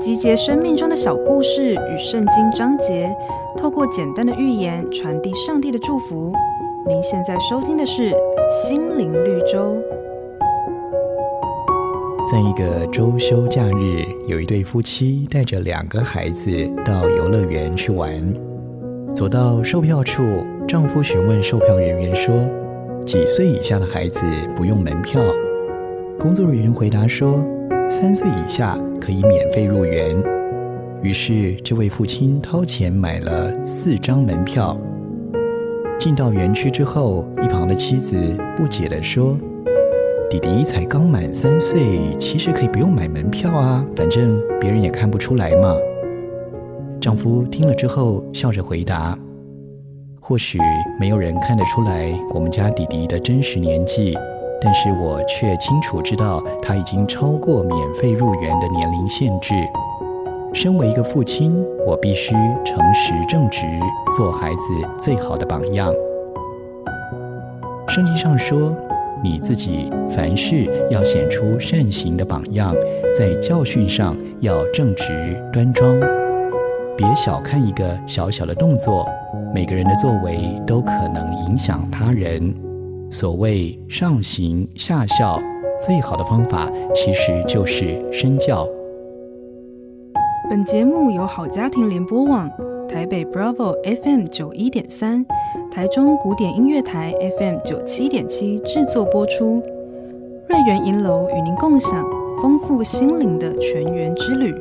集结生命中的小故事与圣经章节，透过简单的寓言传递上帝的祝福。您现在收听的是《心灵绿洲》。在一个周休假日，有一对夫妻带着两个孩子到游乐园去玩。走到售票处，丈夫询问售票人员说：“几岁以下的孩子不用门票？”工作人员回答说：“三岁以下可以免费入园。”于是，这位父亲掏钱买了四张门票。进到园区之后，一旁的妻子不解地说：“弟弟才刚满三岁，其实可以不用买门票啊，反正别人也看不出来嘛。”丈夫听了之后，笑着回答：“或许没有人看得出来我们家弟弟的真实年纪，但是我却清楚知道他已经超过免费入园的年龄限制。身为一个父亲，我必须诚实正直，做孩子最好的榜样。圣经上说，你自己凡事要显出善行的榜样，在教训上要正直端庄。”别小看一个小小的动作，每个人的作为都可能影响他人。所谓上行下效，最好的方法其实就是身教。本节目由好家庭联播网、台北 Bravo FM 九一点三、台中古典音乐台 FM 九七点七制作播出。瑞源银楼与您共享丰富心灵的全员之旅。